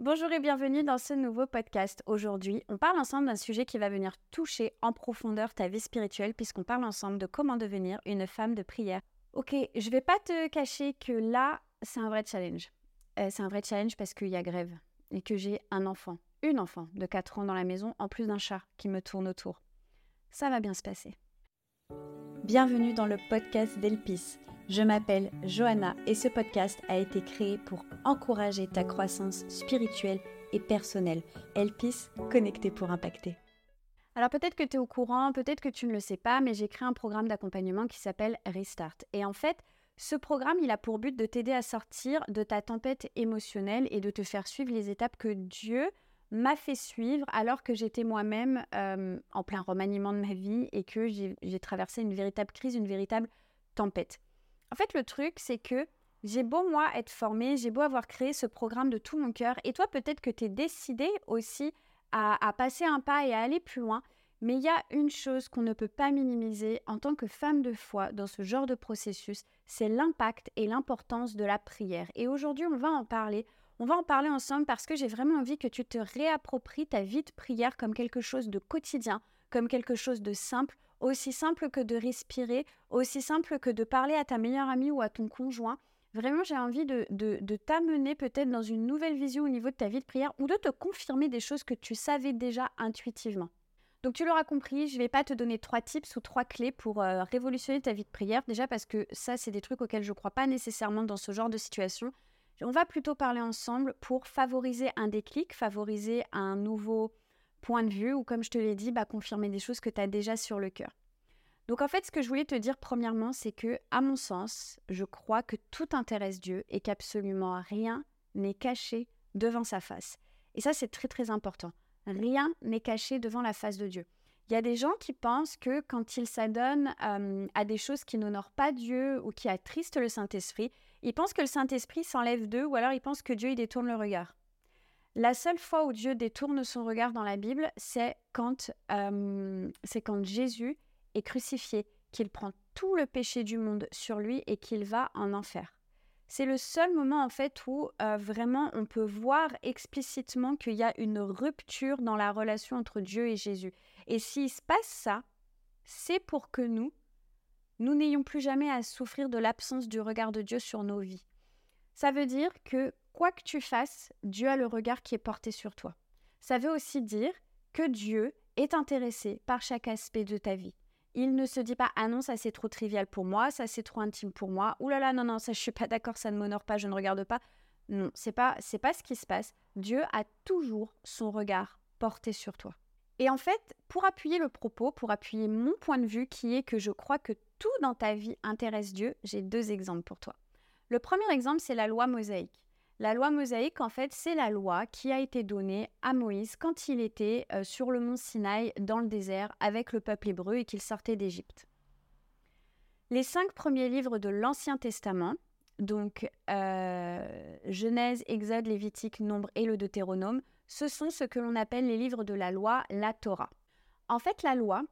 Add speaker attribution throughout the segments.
Speaker 1: Bonjour et bienvenue dans ce nouveau podcast. Aujourd'hui, on parle ensemble d'un sujet qui va venir toucher en profondeur ta vie spirituelle puisqu'on parle ensemble de comment devenir une femme de prière. Ok, je vais pas te cacher que là, c'est un vrai challenge. Euh, c'est un vrai challenge parce qu'il y a grève et que j'ai un enfant, une enfant de 4 ans dans la maison en plus d'un chat qui me tourne autour. Ça va bien se passer. Bienvenue dans le podcast d'Elpis je m'appelle Johanna et ce podcast a été créé pour encourager ta croissance spirituelle et personnelle. Elpis, connecté pour impacter. Alors peut-être que tu es au courant, peut-être que tu ne le sais pas, mais j'ai créé un programme d'accompagnement qui s'appelle Restart. Et en fait, ce programme, il a pour but de t'aider à sortir de ta tempête émotionnelle et de te faire suivre les étapes que Dieu m'a fait suivre alors que j'étais moi-même euh, en plein remaniement de ma vie et que j'ai traversé une véritable crise, une véritable tempête. En fait, le truc, c'est que j'ai beau, moi, être formée, j'ai beau avoir créé ce programme de tout mon cœur, et toi, peut-être que tu es décidé aussi à, passer un pas et à aller plus loin, mais il y a une chose qu'on ne peut pas minimiser en tant que femme de foi dans ce genre de processus, c'est l'impact et l'importance de la prière. Et aujourd'hui, on va en parler. On va en parler ensemble parce que j'ai vraiment envie que tu te réappropries ta vie de prière comme quelque chose de quotidien, comme quelque chose de simple, aussi simple que de respirer, aussi simple que de parler à ta meilleure amie ou à ton conjoint. Vraiment, j'ai envie de, de, t'amener peut-être dans une nouvelle vision au niveau de ta vie de prière ou de te confirmer des choses que tu savais déjà intuitivement. Donc tu l'auras compris, je ne vais pas te donner trois tips ou trois clés pour euh, révolutionner ta vie de prière, déjà parce que ça, c'est des trucs auxquels je ne crois pas nécessairement dans ce genre de situation. On va plutôt parler ensemble pour favoriser un déclic, favoriser un nouveau point de vue ou comme je te l'ai dit, bah, confirmer des choses que tu as déjà sur le cœur. Donc en fait, ce que je voulais te dire premièrement, c'est que, à mon sens, je crois que tout intéresse Dieu et qu'absolument rien n'est caché devant sa face. Et ça, c'est très très important. Rien n'est caché devant la face de Dieu. Il y a des gens qui pensent que quand ils s'adonnent euh, à des choses qui n'honorent pas Dieu ou qui attristent le Saint-Esprit, ils pensent que le Saint-Esprit s'enlève d'eux ou alors ils pensent que Dieu il détourne le regard. La seule fois où Dieu détourne son regard dans la Bible, c'est quand, euh, quand Jésus est crucifié, qu'il prend tout le péché du monde sur lui et qu'il va en enfer. C'est le seul moment en fait où euh, vraiment on peut voir explicitement qu'il y a une rupture dans la relation entre Dieu et Jésus. Et s'il se passe ça, c'est pour que nous, nous n'ayons plus jamais à souffrir de l'absence du regard de Dieu sur nos vies. Ça veut dire que quoi que tu fasses, Dieu a le regard qui est porté sur toi. Ça veut aussi dire que Dieu est intéressé par chaque aspect de ta vie. Il ne se dit pas ah non ça c'est trop trivial pour moi, ça c'est trop intime pour moi. Ouh là là non non ça je suis pas d'accord, ça ne m'honore pas, je ne regarde pas. Non, c'est pas c'est pas ce qui se passe. Dieu a toujours son regard porté sur toi. Et en fait, pour appuyer le propos, pour appuyer mon point de vue qui est que je crois que tout dans ta vie intéresse Dieu, j'ai deux exemples pour toi. Le premier exemple, c'est la loi mosaïque. La loi mosaïque, en fait, c'est la loi qui a été donnée à Moïse quand il était euh, sur le mont Sinaï dans le désert avec le peuple hébreu et qu'il sortait d'Égypte. Les cinq premiers livres de l'Ancien Testament, donc euh, Genèse, Exode, Lévitique, Nombre et le Deutéronome, ce sont ce que l'on appelle les livres de la loi, la Torah. En fait, la loi,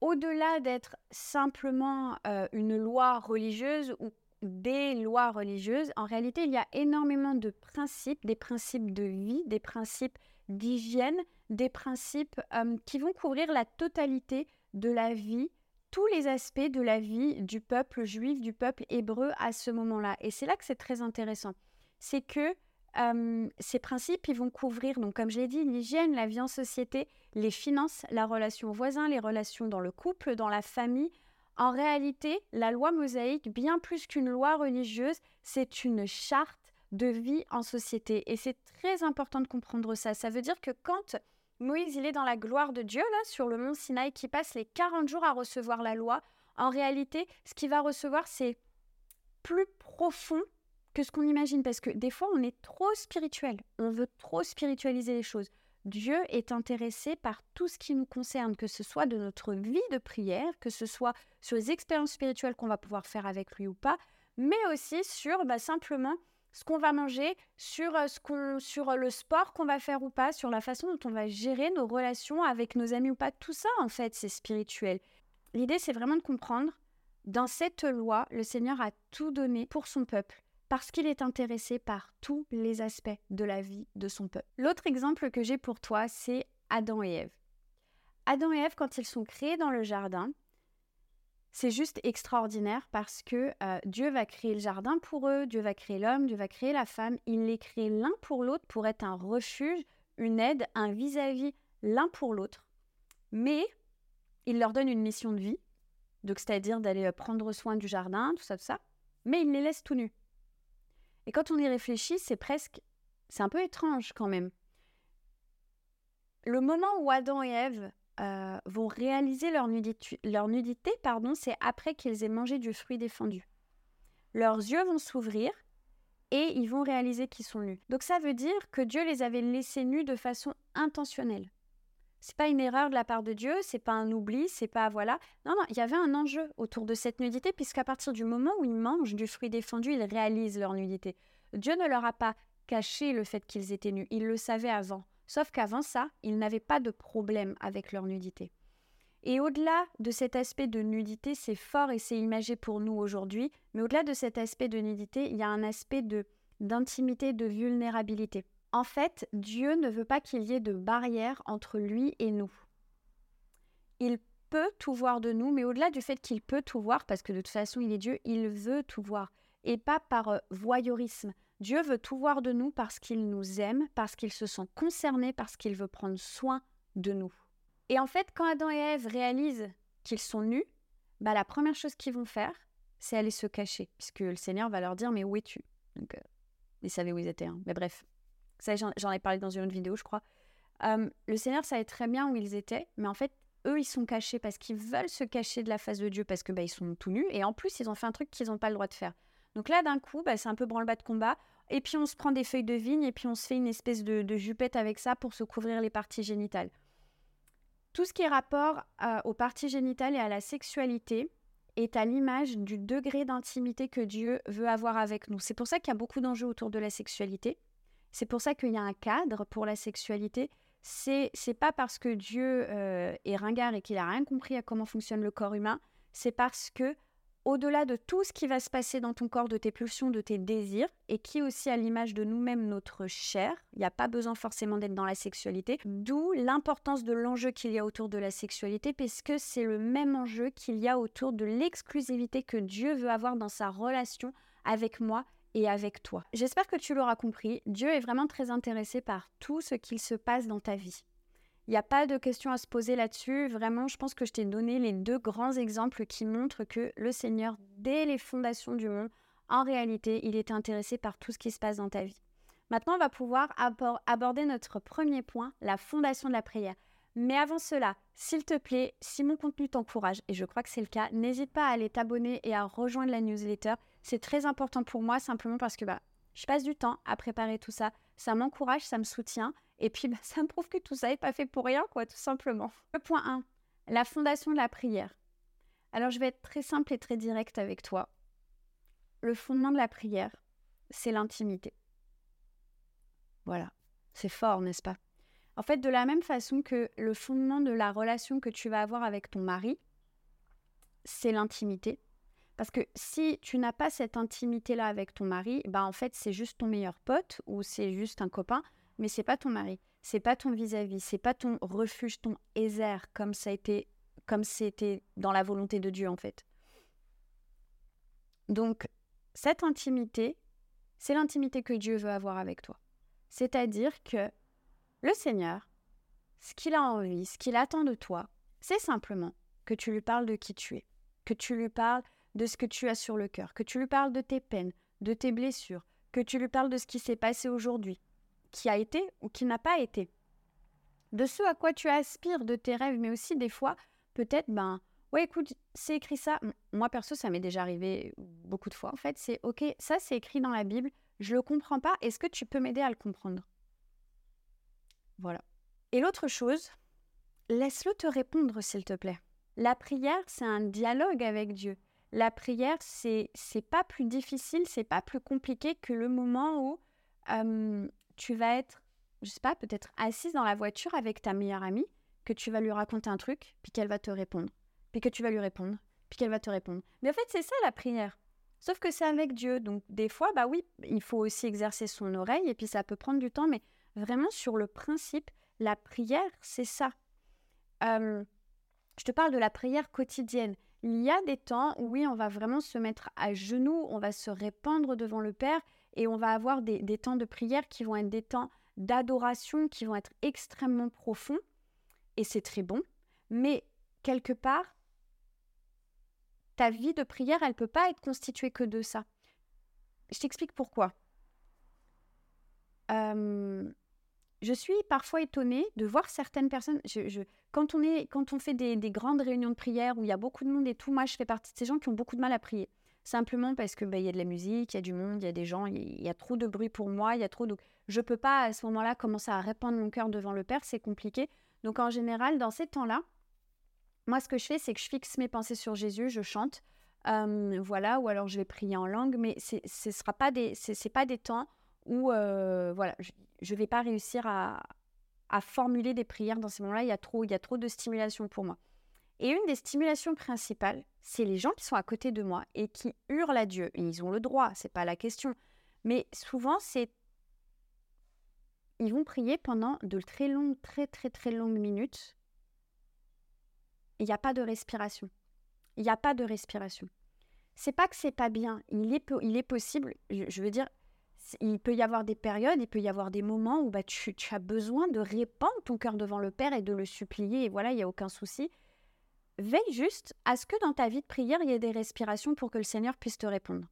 Speaker 1: au-delà d'être simplement euh, une loi religieuse ou des lois religieuses, en réalité, il y a énormément de principes, des principes de vie, des principes d'hygiène, des principes euh, qui vont couvrir la totalité de la vie, tous les aspects de la vie du peuple juif, du peuple hébreu à ce moment-là. Et c'est là que c'est très intéressant. C'est que euh, ces principes, ils vont couvrir, donc comme je l'ai dit, l'hygiène, la vie en société, les finances, la relation aux voisins, les relations dans le couple, dans la famille, en réalité, la loi mosaïque, bien plus qu'une loi religieuse, c'est une charte de vie en société. Et c'est très important de comprendre ça. Ça veut dire que quand Moïse il est dans la gloire de Dieu, là, sur le mont Sinaï, qui passe les 40 jours à recevoir la loi, en réalité, ce qu'il va recevoir, c'est plus profond que ce qu'on imagine. Parce que des fois, on est trop spirituel. On veut trop spiritualiser les choses. Dieu est intéressé par tout ce qui nous concerne, que ce soit de notre vie de prière, que ce soit sur les expériences spirituelles qu'on va pouvoir faire avec lui ou pas, mais aussi sur bah, simplement ce qu'on va manger, sur, euh, ce sur euh, le sport qu'on va faire ou pas, sur la façon dont on va gérer nos relations avec nos amis ou pas. Tout ça, en fait, c'est spirituel. L'idée, c'est vraiment de comprendre, dans cette loi, le Seigneur a tout donné pour son peuple, parce qu'il est intéressé par tous les aspects de la vie de son peuple. L'autre exemple que j'ai pour toi, c'est Adam et Ève. Adam et Ève, quand ils sont créés dans le jardin, c'est juste extraordinaire parce que euh, Dieu va créer le jardin pour eux, Dieu va créer l'homme, Dieu va créer la femme. Il les crée l'un pour l'autre pour être un refuge, une aide, un vis-à-vis l'un pour l'autre. Mais il leur donne une mission de vie, donc c'est-à-dire d'aller euh, prendre soin du jardin, tout ça, tout ça. Mais il les laisse tout nus. Et quand on y réfléchit, c'est presque, c'est un peu étrange quand même. Le moment où Adam et Ève euh, vont réaliser leur nudité, leur nudité pardon, c'est après qu'ils aient mangé du fruit défendu. Leurs yeux vont s'ouvrir et ils vont réaliser qu'ils sont nus. Donc ça veut dire que Dieu les avait laissés nus de façon intentionnelle. C'est pas une erreur de la part de Dieu, c'est pas un oubli, c'est pas voilà. Non, non, il y avait un enjeu autour de cette nudité, puisqu'à partir du moment où ils mangent du fruit défendu, ils réalisent leur nudité. Dieu ne leur a pas caché le fait qu'ils étaient nus, ils le savaient avant. Sauf qu'avant ça, ils n'avaient pas de problème avec leur nudité. Et au-delà de cet aspect de nudité, c'est fort et c'est imagé pour nous aujourd'hui, mais au-delà de cet aspect de nudité, il y a un aspect de d'intimité, de vulnérabilité. En fait, Dieu ne veut pas qu'il y ait de barrière entre lui et nous. Il peut tout voir de nous, mais au-delà du fait qu'il peut tout voir, parce que de toute façon il est Dieu, il veut tout voir, et pas par euh, voyeurisme. Dieu veut tout voir de nous parce qu'il nous aime, parce qu'il se sent concerné, parce qu'il veut prendre soin de nous. Et en fait, quand Adam et Ève réalisent qu'ils sont nus, bah, la première chose qu'ils vont faire, c'est aller se cacher, puisque le Seigneur va leur dire Mais où es-tu? Donc, euh, ils savaient où ils étaient. Hein. Mais bref, j'en ai parlé dans une autre vidéo, je crois. le Seigneur savait très bien où ils étaient, mais en fait, eux, ils sont cachés parce qu'ils veulent se cacher de la face de Dieu parce que bah, ils sont tout nus et en plus, ils ont fait un truc qu'ils n'ont pas le droit de faire. Donc là, d'un coup, bah, c'est un peu branle-bas de combat. Et puis, on se prend des feuilles de vigne et puis on se fait une espèce de, jupette avec ça pour se couvrir les parties génitales. Tout ce qui est rapport aux parties génitales et à la sexualité est à l'image du degré d'intimité que Dieu veut avoir avec nous. C'est pour ça qu'il y a beaucoup d'enjeux autour de la sexualité. C'est pour ça qu'il y a un cadre pour la sexualité. C'est c'est pas parce que Dieu euh, est ringard et qu'il a rien compris à comment fonctionne le corps humain. C'est parce que au-delà de tout ce qui va se passer dans ton corps, de tes pulsions, de tes désirs, et qui est aussi à l'image de nous-mêmes notre chair, il n'y a pas besoin forcément d'être dans la sexualité, d'où l'importance de l'enjeu qu'il y a autour de la sexualité, puisque c'est le même enjeu qu'il y a autour de l'exclusivité que Dieu veut avoir dans sa relation avec moi et avec toi. J'espère que tu l'auras compris, Dieu est vraiment très intéressé par tout ce qu'il se passe dans ta vie. Il n'y a pas de question à se poser là-dessus. Vraiment, je pense que je t'ai donné les deux grands exemples qui montrent que le Seigneur, dès les fondations du monde, en réalité, il est intéressé par tout ce qui se passe dans ta vie. Maintenant, on va pouvoir aborder notre premier point, la fondation de la prière. Mais avant cela, s'il te plaît, si mon contenu t'encourage, et je crois que c'est le cas, n'hésite pas à aller t'abonner et à rejoindre la newsletter. C'est très important pour moi simplement parce que bah, je passe du temps à préparer tout ça. Ça m'encourage, ça me soutient. Et puis, bah, ça me prouve que tout ça n'est pas fait pour rien, quoi, tout simplement. Le point 1, la fondation de la prière. Alors, je vais être très simple et très direct avec toi. Le fondement de la prière, c'est l'intimité. Voilà. C'est fort, n'est-ce pas? En fait, de la même façon que le fondement de la relation que tu vas avoir avec ton mari, c'est l'intimité. Parce que si tu n'as pas cette intimité-là avec ton mari, bah en fait, c'est juste ton meilleur pote ou c'est juste un copain, mais c'est pas ton mari, c'est pas ton vis-à-vis, c'est pas ton refuge, ton ézer comme ça a été comme c'était dans la volonté de Dieu en fait. Donc cette intimité, c'est l'intimité que Dieu veut avoir avec toi. C'est-à-dire que le Seigneur, ce qu'il a envie, ce qu'il attend de toi, c'est simplement que tu lui parles de qui tu es, que tu lui parles de ce que tu as sur le cœur, que tu lui parles de tes peines, de tes blessures, que tu lui parles de ce qui s'est passé aujourd'hui, qui a été ou qui n'a pas été, de ce à quoi tu aspires, de tes rêves, mais aussi des fois, peut-être, ben, ouais, écoute, c'est écrit ça. Moi, perso, ça m'est déjà arrivé beaucoup de fois. En fait, c'est OK, ça, c'est écrit dans la Bible, je le comprends pas, est-ce que tu peux m'aider à le comprendre? Voilà. Et l'autre chose, laisse-le te répondre, s'il te plaît. La prière, c'est un dialogue avec Dieu la prière, c'est c'est pas plus difficile, c'est pas plus compliqué que le moment où tu vas être, je sais pas, peut-être assise dans la voiture avec ta meilleure amie, que tu vas lui raconter un truc, puis qu'elle va te répondre, puis que tu vas lui répondre, puis qu'elle va te répondre. Mais en fait, c'est ça la prière. Sauf que c'est avec Dieu. Donc des fois, bah oui, il faut aussi exercer son oreille et puis ça peut prendre du temps, mais vraiment sur le principe, la prière, c'est ça. je te parle de la prière quotidienne. Il y a des temps où oui, on va vraiment se mettre à genoux, on va se répandre devant le Père et on va avoir des, temps de prière qui vont être des temps d'adoration, qui vont être extrêmement profonds. Et c'est très bon. Mais quelque part, ta vie de prière, elle ne peut pas être constituée que de ça. Je t'explique pourquoi. Je suis parfois étonnée de voir certaines personnes. Quand, on fait des, grandes réunions de prière où il y a beaucoup de monde et tout, moi je fais partie de ces gens qui ont beaucoup de mal à prier. Simplement parce que bah, y a de la musique, il y a du monde, il y a des gens, il y, a trop de bruit pour moi, il y a trop de. Je peux pas à ce moment-là commencer à répandre mon cœur devant le Père, c'est compliqué. Donc en général, dans ces temps-là, moi, ce que je fais, c'est que je fixe mes pensées sur Jésus, je chante, voilà, ou alors je vais prier en langue, mais ce ne sera pas des, c'est pas des temps où, voilà, je ne vais pas réussir à, formuler des prières dans ces moments-là. Il y a trop, il y a trop de stimulation pour moi. Et une des stimulations principales, c'est les gens qui sont à côté de moi et qui hurlent à Dieu. Et ils ont le droit, c'est pas la question. Mais souvent, c'est ils vont prier pendant de très longues, très très très longues minutes il n'y a pas de respiration. Il n'y a pas de respiration. C'est pas que c'est pas bien. Il est, il est possible, je, veux dire, il peut y avoir des périodes, il peut y avoir des moments où bah, tu, as besoin de répandre ton cœur devant le Père et de le supplier, et voilà, il n'y a aucun souci. Veille juste à ce que dans ta vie de prière, il y ait des respirations pour que le Seigneur puisse te répondre.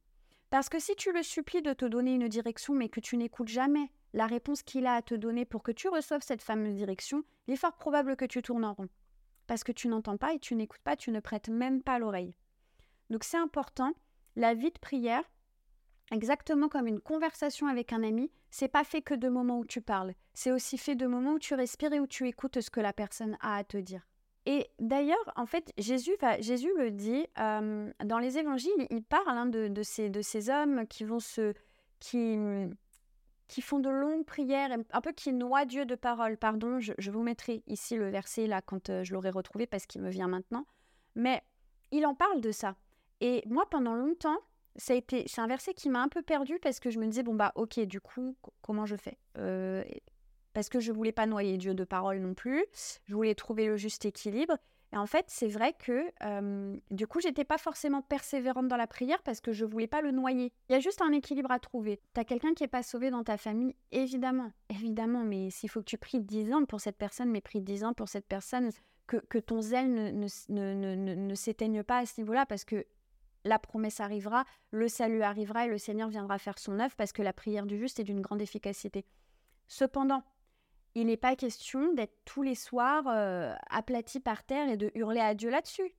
Speaker 1: Parce que si tu le supplies de te donner une direction, mais que tu n'écoutes jamais la réponse qu'il a à te donner pour que tu reçoives cette fameuse direction, il est fort probable que tu tournes en rond parce que tu n'entends pas et tu n'écoutes pas, tu ne prêtes même pas l'oreille. Donc c'est important, la vie de prière, exactement comme une conversation avec un ami, c'est pas fait que de moments où tu parles, c'est aussi fait de moments où tu respires et où tu écoutes ce que la personne a à te dire. Et d'ailleurs, en fait, Jésus, Jésus le dit dans les évangiles, il parle hein, de, ces, de ces hommes qui vont se, qui, qui font de longues prières, un peu qui noient Dieu de parole. Pardon, je, vous mettrai ici le verset là quand euh, je l'aurai retrouvé parce qu'il me vient maintenant. Mais il en parle de ça. Et moi, pendant longtemps, c'est un verset qui m'a un peu perdu parce que je me disais bon bah ok, du coup, comment je fais? Euh, Parce que je voulais pas noyer Dieu de parole non plus. Je voulais trouver le juste équilibre. Et en fait, c'est vrai que du coup, j'étais pas forcément persévérante dans la prière parce que je voulais pas le noyer. Il y a juste un équilibre à trouver. Tu as quelqu'un qui est pas sauvé dans ta famille, évidemment, évidemment, mais s'il faut que tu pries 10 ans pour cette personne, mais prie 10 ans pour cette personne, que, ton zèle ne, ne s'éteigne pas à ce niveau-là parce que la promesse arrivera, le salut arrivera et le Seigneur viendra faire son œuvre parce que la prière du juste est d'une grande efficacité. Cependant, il n'est pas question d'être tous les soirs euh, aplati par terre et de hurler à Dieu là-dessus.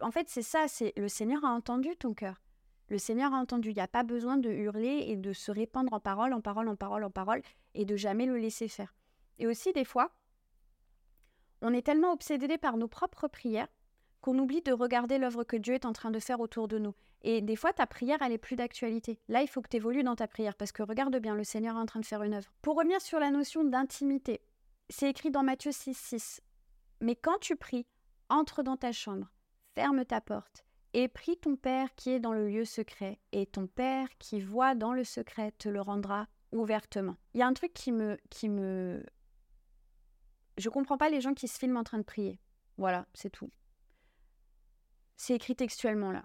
Speaker 1: En fait, c'est ça, c'est le Seigneur a entendu ton cœur. Le Seigneur a entendu. Il n'y a pas besoin de hurler et de se répandre en parole, en parole, en parole, en parole, et de jamais le laisser faire. Et aussi, des fois, on est tellement obsédé par nos propres prières qu'on oublie de regarder l'œuvre que Dieu est en train de faire autour de nous. Et des fois, ta prière, elle est plus d'actualité. Là, il faut que tu évolues dans ta prière parce que regarde bien, le Seigneur est en train de faire une œuvre. Pour revenir sur la notion d'intimité, c'est écrit dans Matthieu 6, 6. Mais quand tu pries, entre dans ta chambre, ferme ta porte et prie ton Père qui est dans le lieu secret, et ton Père qui voit dans le secret te le rendra ouvertement. Il y a un truc qui me... Qui me... Je comprends pas les gens qui se filment en train de prier. Voilà, c'est tout. C'est écrit textuellement là.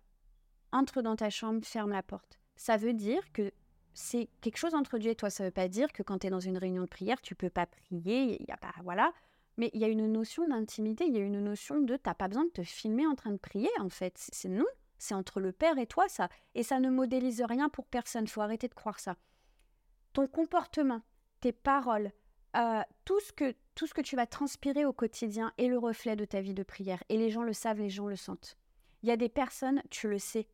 Speaker 1: Entre dans ta chambre, ferme la porte. Ça veut dire que c'est quelque chose entre Dieu et toi. Ça ne veut pas dire que quand tu es dans une réunion de prière, tu peux pas prier. Il y a pas, voilà. Mais il y a une notion d'intimité, il y a une notion de t'as pas besoin de te filmer en train de prier, en fait. C'est non, c'est entre le Père et toi, ça. Et ça ne modélise rien pour personne. faut arrêter de croire ça. Ton comportement, tes paroles, euh, tout, ce que, tout ce que tu vas transpirer au quotidien est le reflet de ta vie de prière. Et les gens le savent, les gens le sentent. Il y a des personnes, tu le sais.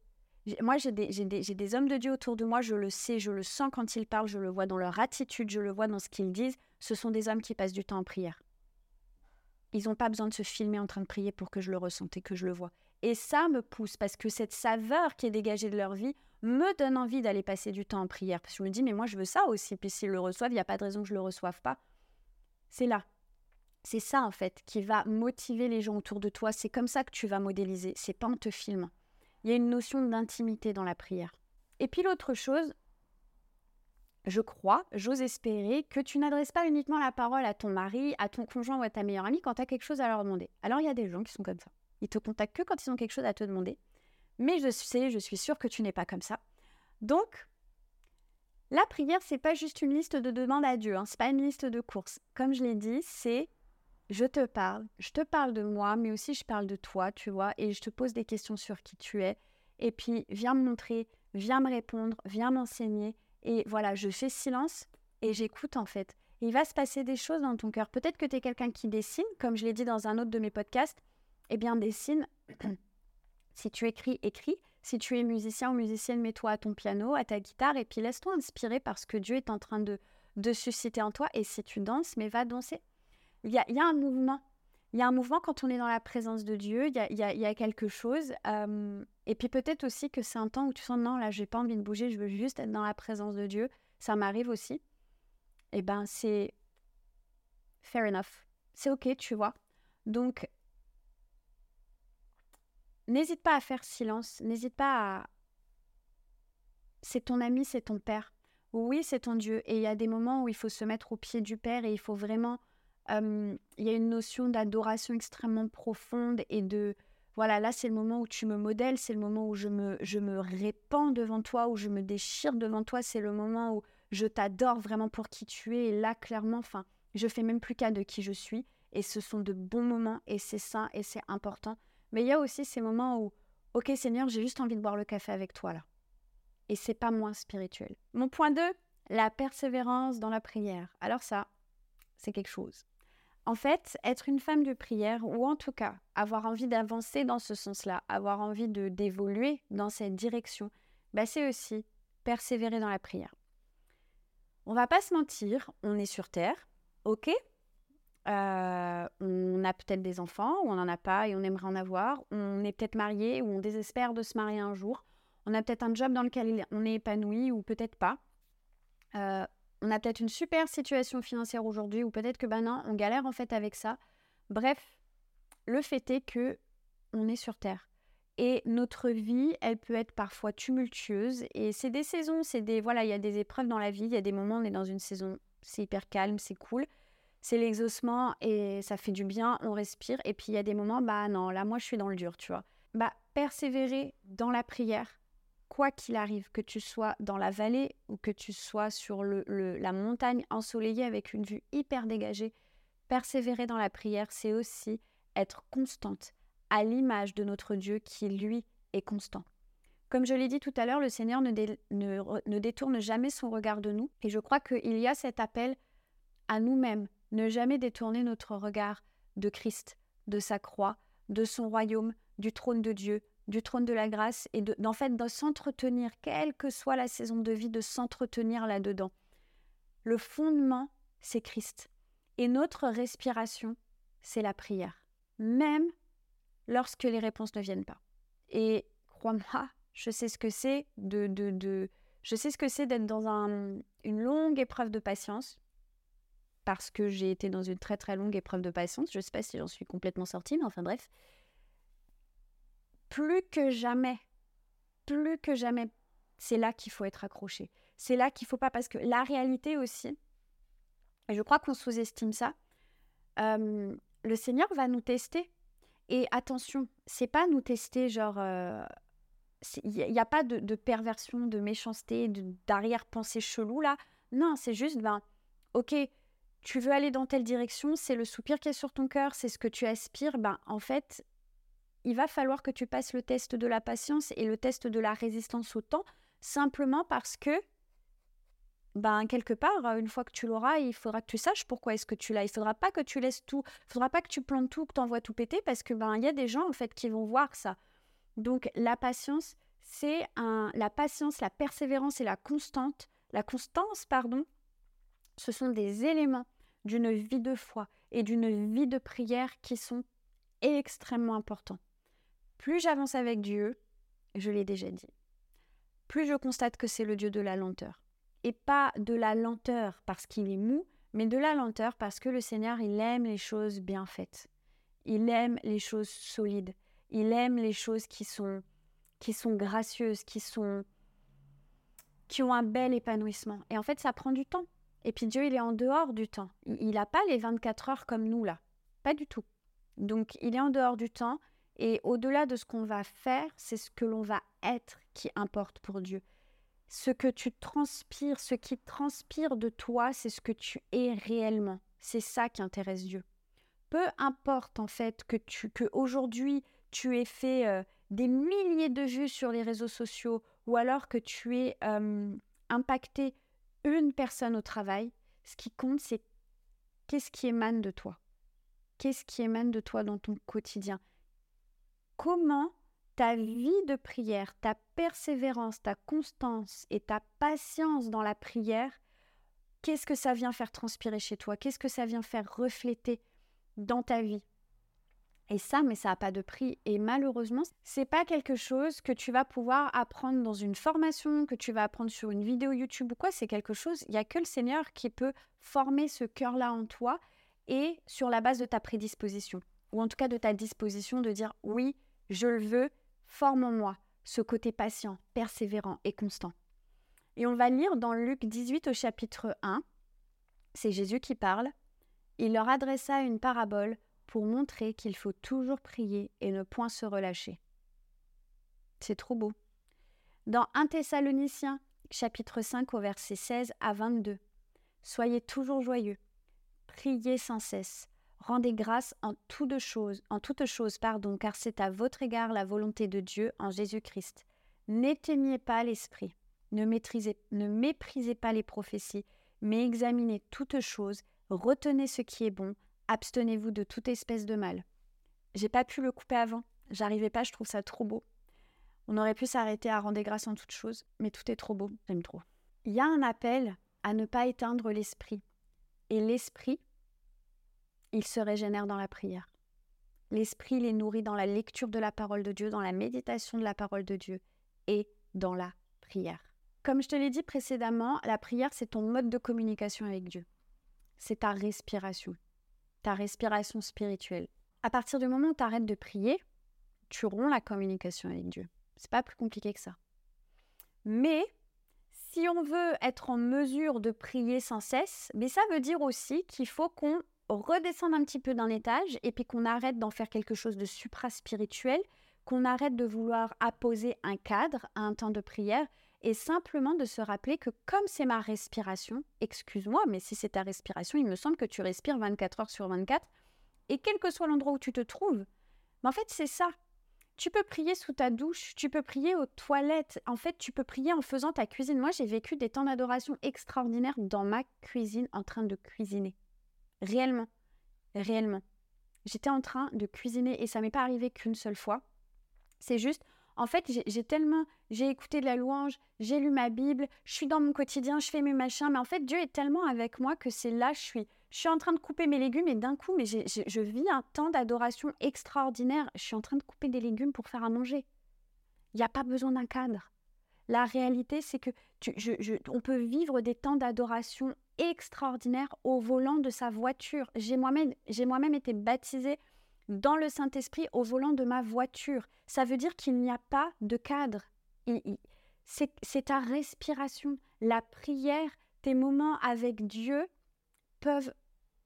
Speaker 1: Moi, j'ai des, hommes de Dieu autour de moi, je le sais, je le sens quand ils parlent, je le vois dans leur attitude, je le vois dans ce qu'ils disent. Ce sont des hommes qui passent du temps en prière. Ils n'ont pas besoin de se filmer en train de prier pour que je le ressente et que je le vois. Et ça me pousse parce que cette saveur qui est dégagée de leur vie me donne envie d'aller passer du temps en prière. Parce que je me dis, mais moi, je veux ça aussi. Puis s'ils le reçoivent, il n'y a pas de raison que je ne le reçoive pas. C'est là. C'est ça en fait qui va motiver les gens autour de toi. C'est comme ça que tu vas modéliser. C'est pas en te filmant. Il y a une notion d'intimité dans la prière. Et puis l'autre chose, je crois, j'ose espérer que tu n'adresses pas uniquement la parole à ton mari, à ton conjoint ou à ta meilleure amie quand tu as quelque chose à leur demander. Alors il y a des gens qui sont comme ça. Ils te contactent que quand ils ont quelque chose à te demander. Mais je sais, je suis sûre que tu n'es pas comme ça. Donc, la prière, c'est pas juste une liste de demandes à Dieu, hein, c'est pas une liste de courses. Comme je l'ai dit, c'est je te parle, je te parle de moi, mais aussi je parle de toi, tu vois, et je te pose des questions sur qui tu es. Et puis, viens me montrer, viens me répondre, viens m'enseigner. Et voilà, je fais silence et j'écoute en fait. Il va se passer des choses dans ton cœur. Peut-être que tu es quelqu'un qui dessine, comme je l'ai dit dans un autre de mes podcasts. Eh bien, dessine. si tu écris, écris. Si tu es musicien ou musicienne, mets-toi à ton piano, à ta guitare, et puis laisse-toi inspirer parce que Dieu est en train de, de susciter en toi. Et si tu danses, mais va danser. Il y a, un mouvement. Il y a un mouvement quand on est dans la présence de Dieu. Il y a, quelque chose. et puis peut-être aussi que c'est un temps où tu sens non, là, j'ai pas envie de bouger, je veux juste être dans la présence de Dieu. Ça m'arrive aussi. Eh ben, c'est fair enough. C'est ok, tu vois. Donc, N'hésite pas à faire silence, n'hésite pas à... C'est ton ami, c'est ton père. Oui, c'est ton Dieu. Et il y a des moments où il faut se mettre au pied du Père et il faut vraiment... il y a une notion d'adoration extrêmement profonde et de... Voilà, là, c'est le moment où tu me modèles, c'est le moment où je me, je me répands devant toi, où je me déchire devant toi, c'est le moment où je t'adore vraiment pour qui tu es. Et là, clairement, enfin, je fais même plus cas de qui je suis. Et ce sont de bons moments et c'est sain et c'est important. Mais il y a aussi ces moments où, ok Seigneur, j'ai juste envie de boire le café avec toi là. Et c'est pas moins spirituel. Mon point 2, la persévérance dans la prière. Alors ça, c'est quelque chose. En fait, être une femme de prière, ou en tout cas avoir envie d'avancer dans ce sens-là, avoir envie de d'évoluer dans cette direction, bah c'est aussi persévérer dans la prière. On va pas se mentir, on est sur Terre, ok? Euh, on a peut-être des enfants ou on n'en a pas et on aimerait en avoir. On est peut-être marié ou on désespère de se marier un jour. On a peut-être un job dans lequel on est épanoui ou peut-être pas. Euh, on a peut-être une super situation financière aujourd'hui ou peut-être que ben non, on galère en fait avec ça. Bref, le fait est que on est sur Terre. Et notre vie, elle peut être parfois tumultueuse. Et c'est des saisons, c'est des. Voilà, il y a des épreuves dans la vie. Il y a des moments on est dans une saison, c'est hyper calme, c'est cool c'est l'exaucement et ça fait du bien, on respire. Et puis il y a des moments, bah non, là moi je suis dans le dur, tu vois. Bah persévérer dans la prière, quoi qu'il arrive, que tu sois dans la vallée ou que tu sois sur la montagne ensoleillée avec une vue hyper dégagée, persévérer dans la prière, c'est aussi être constante, à l'image de notre Dieu qui, lui, est constant. Comme je l'ai dit tout à l'heure, le Seigneur ne, ne, ne détourne jamais son regard de nous. Et je crois qu'il y a cet appel à nous-mêmes ne jamais détourner notre regard de Christ, de sa croix, de son royaume, du trône de Dieu, du trône de la grâce, et de, en fait de s'entretenir, quelle que soit la saison de vie, de s'entretenir là-dedans. Le fondement, c'est Christ. Et notre respiration, c'est la prière, même lorsque les réponses ne viennent pas. Et crois-moi, je sais ce que c'est de, de, de, je sais ce que c'est d'être dans un, une longue épreuve de patience parce que j'ai été dans une très très longue épreuve de patience. Je ne sais pas si j'en suis complètement sortie, mais enfin bref. Plus que jamais, plus que jamais, c'est là qu'il faut être accroché. C'est là qu'il faut pas, parce que la réalité aussi, et je crois qu'on sous-estime ça, euh, le Seigneur va nous tester. Et attention, c'est pas nous tester genre... Euh, il n'y a, pas de, de, perversion, de méchanceté, d'arrière-pensée chelou là. Non, c'est juste, ben, ok, tu veux aller dans telle direction, c'est le soupir qui est sur ton cœur, c'est ce que tu aspires, ben en fait, il va falloir que tu passes le test de la patience et le test de la résistance au temps, simplement parce que, ben quelque part, une fois que tu l'auras, il faudra que tu saches pourquoi est-ce que tu l'as. Il faudra pas que tu laisses tout, il faudra pas que tu plantes tout, que tu envoies tout péter, parce que ben il y a des gens en fait qui vont voir ça. Donc la patience, c'est la patience, la persévérance et la constante, la constance, pardon, ce sont des éléments d'une vie de foi et d'une vie de prière qui sont extrêmement importants. Plus j'avance avec Dieu, je l'ai déjà dit, plus je constate que c'est le Dieu de la lenteur. Et pas de la lenteur parce qu'il est mou, mais de la lenteur parce que le Seigneur, il aime les choses bien faites. Il aime les choses solides. Il aime les choses qui sont, qui sont gracieuses, qui sont qui ont un bel épanouissement. Et en fait, ça prend du temps. Et puis Dieu, il est en dehors du temps. Il n'a pas les 24 heures comme nous, là. Pas du tout. Donc, il est en dehors du temps. Et au-delà de ce qu'on va faire, c'est ce que l'on va être qui importe pour Dieu. Ce que tu transpires, ce qui transpire de toi, c'est ce que tu es réellement. C'est ça qui intéresse Dieu. Peu importe en fait que tu que aujourd'hui tu aies fait euh, des milliers de vues sur les réseaux sociaux ou alors que tu aies euh, impacté une personne au travail, ce qui compte c'est qu'est-ce qui émane de toi? Qu'est-ce qui émane de toi dans ton quotidien? Comment ta vie de prière, ta persévérance, ta constance et ta patience dans la prière, qu'est-ce que ça vient faire transpirer chez toi? Qu'est-ce que ça vient faire refléter dans ta vie? Et ça, mais ça n'a pas de prix. Et malheureusement, c'est pas quelque chose que tu vas pouvoir apprendre dans une formation, que tu vas apprendre sur une vidéo YouTube ou quoi. C'est quelque chose, il n'y a que le Seigneur qui peut former ce cœur-là en toi et sur la base de ta prédisposition. Ou en tout cas de ta disposition de dire oui, je le veux, forme en moi ce côté patient, persévérant et constant. Et on va lire dans Luc 18 au chapitre 1, c'est Jésus qui parle. Il leur adressa une parabole pour montrer qu'il faut toujours prier et ne point se relâcher. C'est trop beau. Dans 1 Thessaloniciens, chapitre 5 au verset 16 à 22. Soyez toujours joyeux, priez sans cesse, rendez grâce en toutes choses, en toutes choses, pardon, car c'est à votre égard la volonté de Dieu en Jésus-Christ. N'éteignez pas l'esprit, ne, ne méprisez pas les prophéties, mais examinez toutes choses, retenez ce qui est bon, abstenez-vous de toute espèce de mal. J'ai pas pu le couper avant, j'arrivais pas, je trouve ça trop beau. On aurait pu s'arrêter à rendre grâce en toutes choses, mais tout est trop beau, j'aime trop. Il y a un appel à ne pas éteindre l'esprit. Et l'esprit, il se régénère dans la prière. L'esprit, il est nourri dans la lecture de la parole de Dieu, dans la méditation de la parole de Dieu et dans la prière. Comme je te l'ai dit précédemment, la prière, c'est ton mode de communication avec Dieu. C'est ta respiration ta respiration spirituelle. À partir du moment où tu arrêtes de prier, tu romps la communication avec Dieu. C'est pas plus compliqué que ça. Mais si on veut être en mesure de prier sans cesse, mais ça veut dire aussi qu'il faut qu'on redescende un petit peu d'un étage et puis qu'on arrête d'en faire quelque chose de supra-spirituel, qu'on arrête de vouloir apposer un cadre à un temps de prière et simplement de se rappeler que comme c'est ma respiration, excuse-moi, mais si c'est ta respiration, il me semble que tu respires 24 heures sur 24, et quel que soit l'endroit où tu te trouves, mais en fait c'est ça. Tu peux prier sous ta douche, tu peux prier aux toilettes, en fait tu peux prier en faisant ta cuisine. Moi j'ai vécu des temps d'adoration extraordinaires dans ma cuisine en train de cuisiner. Réellement, réellement. J'étais en train de cuisiner et ça m'est pas arrivé qu'une seule fois. C'est juste, en fait, j'ai tellement, j'ai écouté de la louange, j'ai lu ma Bible, je suis dans mon quotidien, je fais mes machins, mais en fait, Dieu est tellement avec moi que c'est là, je suis, je suis en train de couper mes légumes et d'un coup, mais je vis un temps d'adoration extraordinaire. Je suis en train de couper des légumes pour faire à manger. Il n'y a pas besoin d'un cadre. La réalité, c'est que on peut vivre des temps d'adoration extraordinaires au volant de sa voiture. J'ai moi-même, été baptisée dans le Saint-Esprit au volant de ma voiture. Ça veut dire qu'il n'y a pas de cadre. C'est ta respiration, la prière, tes moments avec Dieu peuvent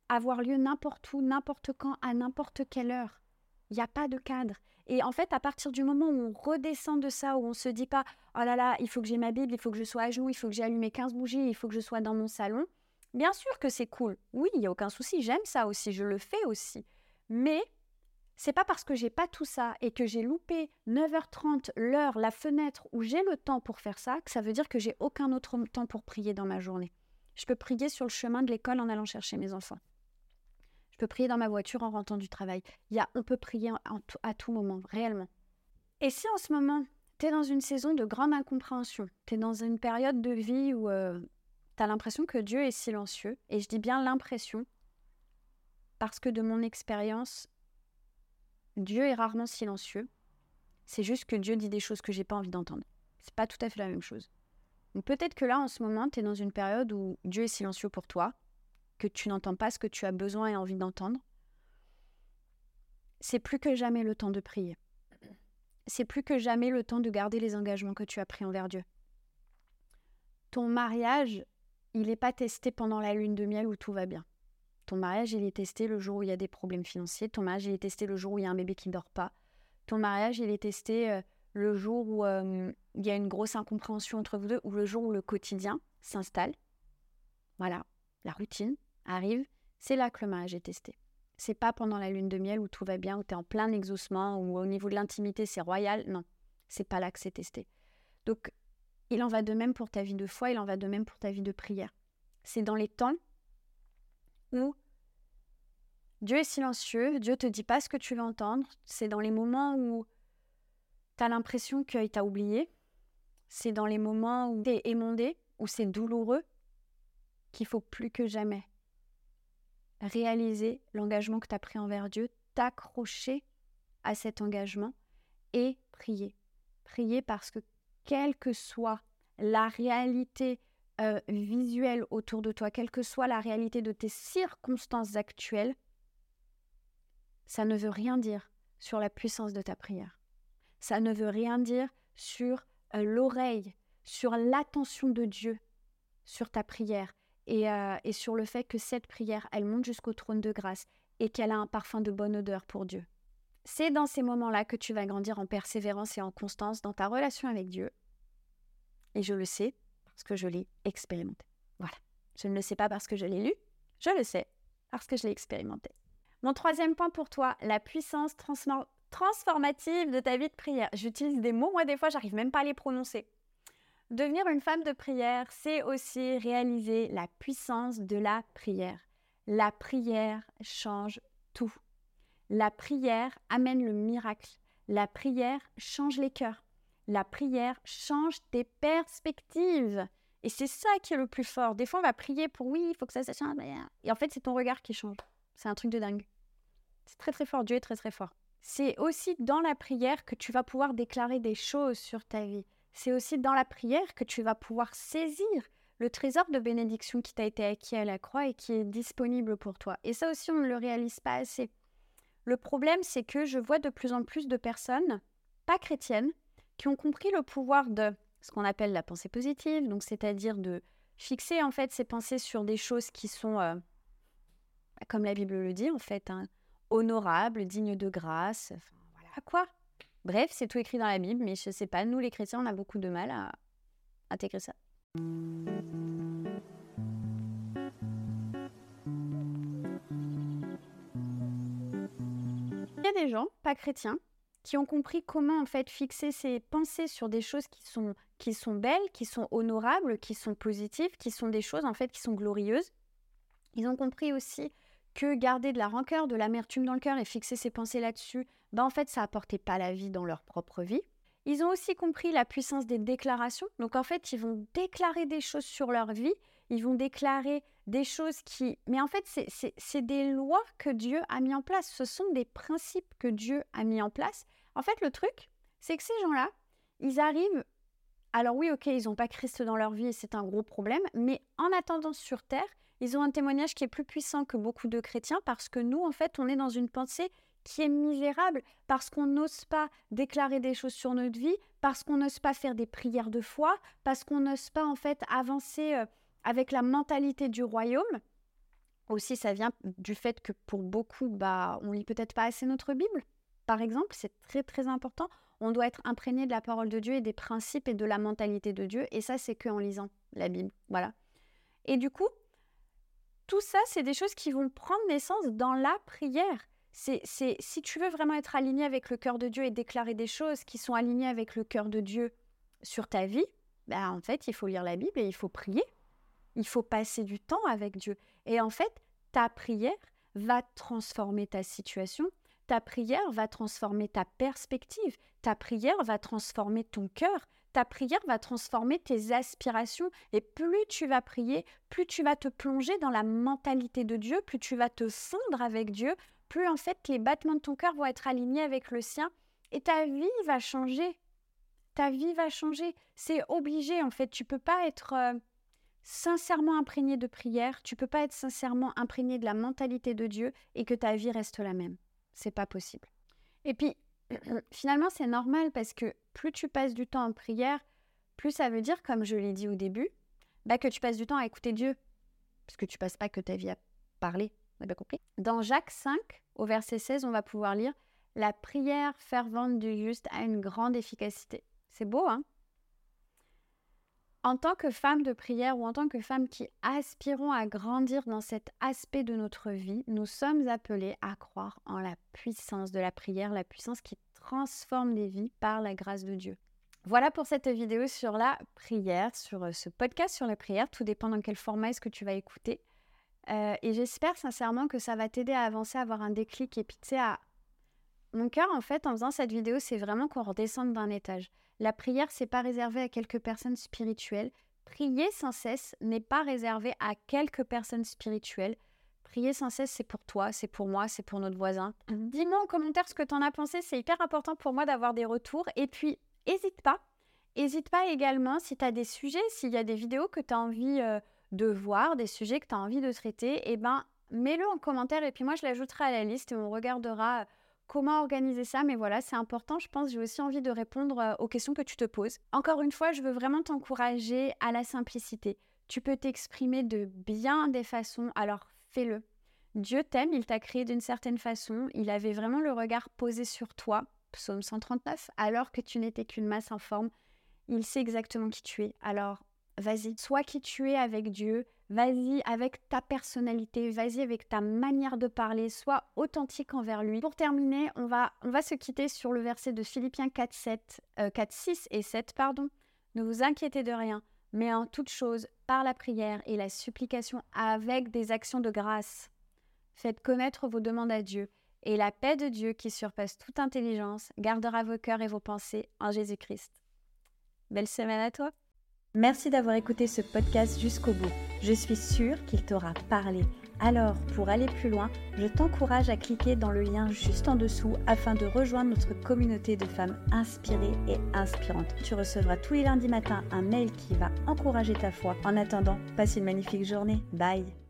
Speaker 1: avoir lieu n'importe où, n'importe quand, à n'importe quelle heure. Il n'y a pas de cadre. Et en fait, à partir du moment où on redescend de ça, où on se dit pas oh là là, il faut que j'ai ma Bible, il faut que je sois à genoux, il faut que j'ai allumé 15 bougies, il faut que je sois dans mon salon, bien sûr que c'est cool. Oui, il n'y a aucun souci, j'aime ça aussi, je le fais aussi. Mais c'est pas parce que j'ai pas tout ça et que j'ai loupé 9h30 l'heure, la fenêtre où j'ai le temps pour faire ça, que ça veut dire que j'ai aucun autre temps pour prier dans ma journée. Je peux prier sur le chemin de l'école en allant chercher mes enfants. Je peux prier dans ma voiture en rentrant du travail. Il y a, on peut prier à tout moment, réellement. Et si en ce moment, tu es dans une saison de grande incompréhension, tu es dans une période de vie où euh, tu as l'impression que Dieu est silencieux, et je dis bien l'impression, parce que de mon expérience, Dieu est rarement silencieux. C'est juste que Dieu dit des choses que j'ai pas envie d'entendre. C'est pas tout à fait la même chose. Donc peut-être que là, en ce moment, tu es dans une période où Dieu est silencieux pour toi, que tu n'entends pas ce que tu as besoin et envie d'entendre. C'est plus que jamais le temps de prier. C'est plus que jamais le temps de garder les engagements que tu as pris envers Dieu. ton mariage, il n'est pas testé pendant la lune de miel où tout va bien. Ton mariage, il est testé le jour où il y a des problèmes financiers. Ton mariage, il est testé le jour où il y a un bébé qui ne dort pas. Ton mariage, il est testé euh, le jour où euh, il y a une grosse incompréhension entre vous deux ou le jour où le quotidien s'installe. Voilà, la routine arrive. C'est là que le mariage est testé. C'est pas pendant la lune de miel où tout va bien, où tu es en plein exaucement, où au niveau de l'intimité c'est royal. Non, c'est pas là que c'est testé. Donc, il en va de même pour ta vie de foi, il en va de même pour ta vie de prière. C'est dans les temps où Dieu est silencieux, Dieu te dit pas ce que tu veux entendre. C'est dans les moments où tu as l'impression qu'il t'a oublié. C'est dans les moments où tu es émondé, où c'est douloureux, qu'il faut plus que jamais réaliser l'engagement que tu as pris envers Dieu, t'accrocher à cet engagement et prier. Prier parce que quelle que soit la réalité euh, visuelle autour de toi, quelle que soit la réalité de tes circonstances actuelles, ça ne veut rien dire sur la puissance de ta prière. Ça ne veut rien dire sur euh, l'oreille, sur l'attention de Dieu sur ta prière et, euh, et sur le fait que cette prière, elle monte jusqu'au trône de grâce et qu'elle a un parfum de bonne odeur pour Dieu. C'est dans ces moments-là que tu vas grandir en persévérance et en constance dans ta relation avec Dieu. Et je le sais parce que je l'ai expérimenté. Voilà. Je ne le sais pas parce que je l'ai lu, je le sais parce que je l'ai expérimenté. Mon troisième point pour toi, la puissance transformative de ta vie de prière. J'utilise des mots, moi des fois, j'arrive même pas à les prononcer. Devenir une femme de prière, c'est aussi réaliser la puissance de la prière. La prière change tout. La prière amène le miracle. La prière change les cœurs. La prière change tes perspectives. Et c'est ça qui est le plus fort. Des fois, on va prier pour oui, il faut que ça, change. Et en fait, c'est ton regard qui change. C'est un truc de dingue. C'est très très fort. Dieu est très très fort. C'est aussi dans la prière que tu vas pouvoir déclarer des choses sur ta vie c'est aussi dans la prière que tu vas pouvoir saisir le trésor de bénédiction qui t'a été acquis à la croix et qui est disponible pour toi. Et ça aussi, on ne le réalise pas assez. Le problème, c'est que je vois de plus en plus de personnes, pas chrétiennes, qui ont compris le pouvoir de ce qu'on appelle la pensée positive, donc c'est-à-dire de fixer en fait ses pensées sur des choses qui sont, euh, comme la Bible le dit en fait, hein, honorables, dignes de grâce. Enfin, voilà quoi. Bref, c'est tout écrit dans la Bible, mais je sais pas, nous les chrétiens, on a beaucoup de mal à intégrer ça. Il y a des gens, pas chrétiens, qui ont compris comment en fait fixer ses pensées sur des choses qui sont, qui sont belles, qui sont honorables, qui sont positives, qui sont des choses en fait qui sont glorieuses. Ils ont compris aussi que garder de la rancœur, de l'amertume dans le cœur et fixer ses pensées là-dessus, ben en fait, ça apportait pas la vie dans leur propre vie. Ils ont aussi compris la puissance des déclarations. Donc en fait, ils vont déclarer des choses sur leur vie, ils vont déclarer des choses qui... Mais en fait, c'est des lois que Dieu a mis en place, ce sont des principes que Dieu a mis en place. En fait, le truc, c'est que ces gens-là, ils arrivent... Alors oui, ok, ils n'ont pas Christ dans leur vie et c'est un gros problème, mais en attendant sur Terre, ils ont un témoignage qui est plus puissant que beaucoup de chrétiens parce que nous, en fait, on est dans une pensée qui est misérable parce qu'on n'ose pas déclarer des choses sur notre vie, parce qu'on n'ose pas faire des prières de foi, parce qu'on n'ose pas, en fait, avancer euh, avec la mentalité du royaume. Aussi, ça vient du fait que pour beaucoup, bah, on lit peut-être pas assez notre Bible. Par exemple, c'est très très important. On doit être imprégné de la parole de Dieu et des principes et de la mentalité de Dieu. Et ça, c'est que en lisant la Bible. Voilà. Et du coup, tout ça, c'est des choses qui vont prendre naissance dans la prière. C'est, si tu veux vraiment être aligné avec le cœur de Dieu et déclarer des choses qui sont alignées avec le cœur de Dieu sur ta vie, ben en fait, il faut lire la Bible et il faut prier. Il faut passer du temps avec Dieu. Et en fait, ta prière va transformer ta situation. Ta prière va transformer ta perspective. Ta prière va transformer ton cœur ta prière va transformer tes aspirations et plus tu vas prier, plus tu vas te plonger dans la mentalité de Dieu, plus tu vas te fondre avec Dieu, plus en fait les battements de ton cœur vont être alignés avec le sien et ta vie va changer. Ta vie va changer. C'est obligé en fait. Tu peux pas être euh, sincèrement imprégné de prière, tu peux pas être sincèrement imprégné de la mentalité de Dieu et que ta vie reste la même. C'est pas possible. Et puis finalement, c'est normal parce que plus tu passes du temps en prière, plus ça veut dire, comme je l'ai dit au début, bah, que tu passes du temps à écouter Dieu. Parce que tu passes pas que ta vie à parler. On a bien compris Dans Jacques 5, au verset 16, on va pouvoir lire La prière fervente du juste a une grande efficacité. C'est beau, hein? En tant que femme de prière ou en tant que femme qui aspirons à grandir dans cet aspect de notre vie, nous sommes appelés à croire en la puissance de la prière, la puissance qui transforme les vies par la grâce de Dieu. Voilà pour cette vidéo sur la prière, sur euh, ce podcast sur la prière. Tout dépend dans quel format est-ce que tu vas écouter. Euh, et j'espère sincèrement que ça va t'aider à avancer, à avoir un déclic et puis tu sais, à... Mon cœur, en fait, en faisant cette vidéo, c'est vraiment qu'on redescende d'un étage. La prière, c'est pas réservé à quelques personnes spirituelles. Prier sans cesse n'est pas réservé à quelques personnes spirituelles. Prier sans cesse, c'est pour toi, c'est pour moi, c'est pour notre voisin. Dis-moi en commentaire ce que tu en as pensé, c'est hyper important pour moi d'avoir des retours. Et puis, n'hésite pas. N'hésite pas également si tu as des sujets, s'il y a des vidéos que tu as envie euh, de voir, des sujets que tu as envie de traiter, eh ben, mets-le en commentaire et puis moi, je l'ajouterai à la liste et on regardera comment organiser ça, mais voilà, c'est important. Je pense j'ai aussi envie de répondre euh, aux questions que tu te poses. Encore une fois, je veux vraiment t'encourager à la simplicité. Tu peux t'exprimer de bien des façons, alors fais-le. Dieu t'aime, il t'a créé d'une certaine façon, il avait vraiment le regard posé sur toi, psaume 139, alors que tu n'étais qu'une masse informe. Il sait exactement qui tu es. Alors, vas-y, sois qui tu es avec Dieu, Vas-y avec ta personnalité, vas-y avec ta manière de parler, sois authentique envers lui. Pour terminer, on va, on va se quitter sur le verset de Philippiens 4, 7, 4, 6 et 7. Pardon. Ne vous inquiétez de rien, mais en toute chose, par la prière et la supplication avec des actions de grâce, faites connaître vos demandes à Dieu, et la paix de Dieu qui surpasse toute intelligence gardera vos cœurs et vos pensées en Jésus-Christ. Belle semaine à toi Merci d'avoir écouté ce podcast jusqu'au bout. Je suis sûre qu'il t'aura parlé. Alors, pour aller plus loin, je t'encourage à cliquer dans le lien juste en dessous afin de rejoindre notre communauté de femmes inspirées et inspirantes. Tu recevras tous les lundis matins un mail qui va encourager ta foi. En attendant, passe une magnifique journée. Bye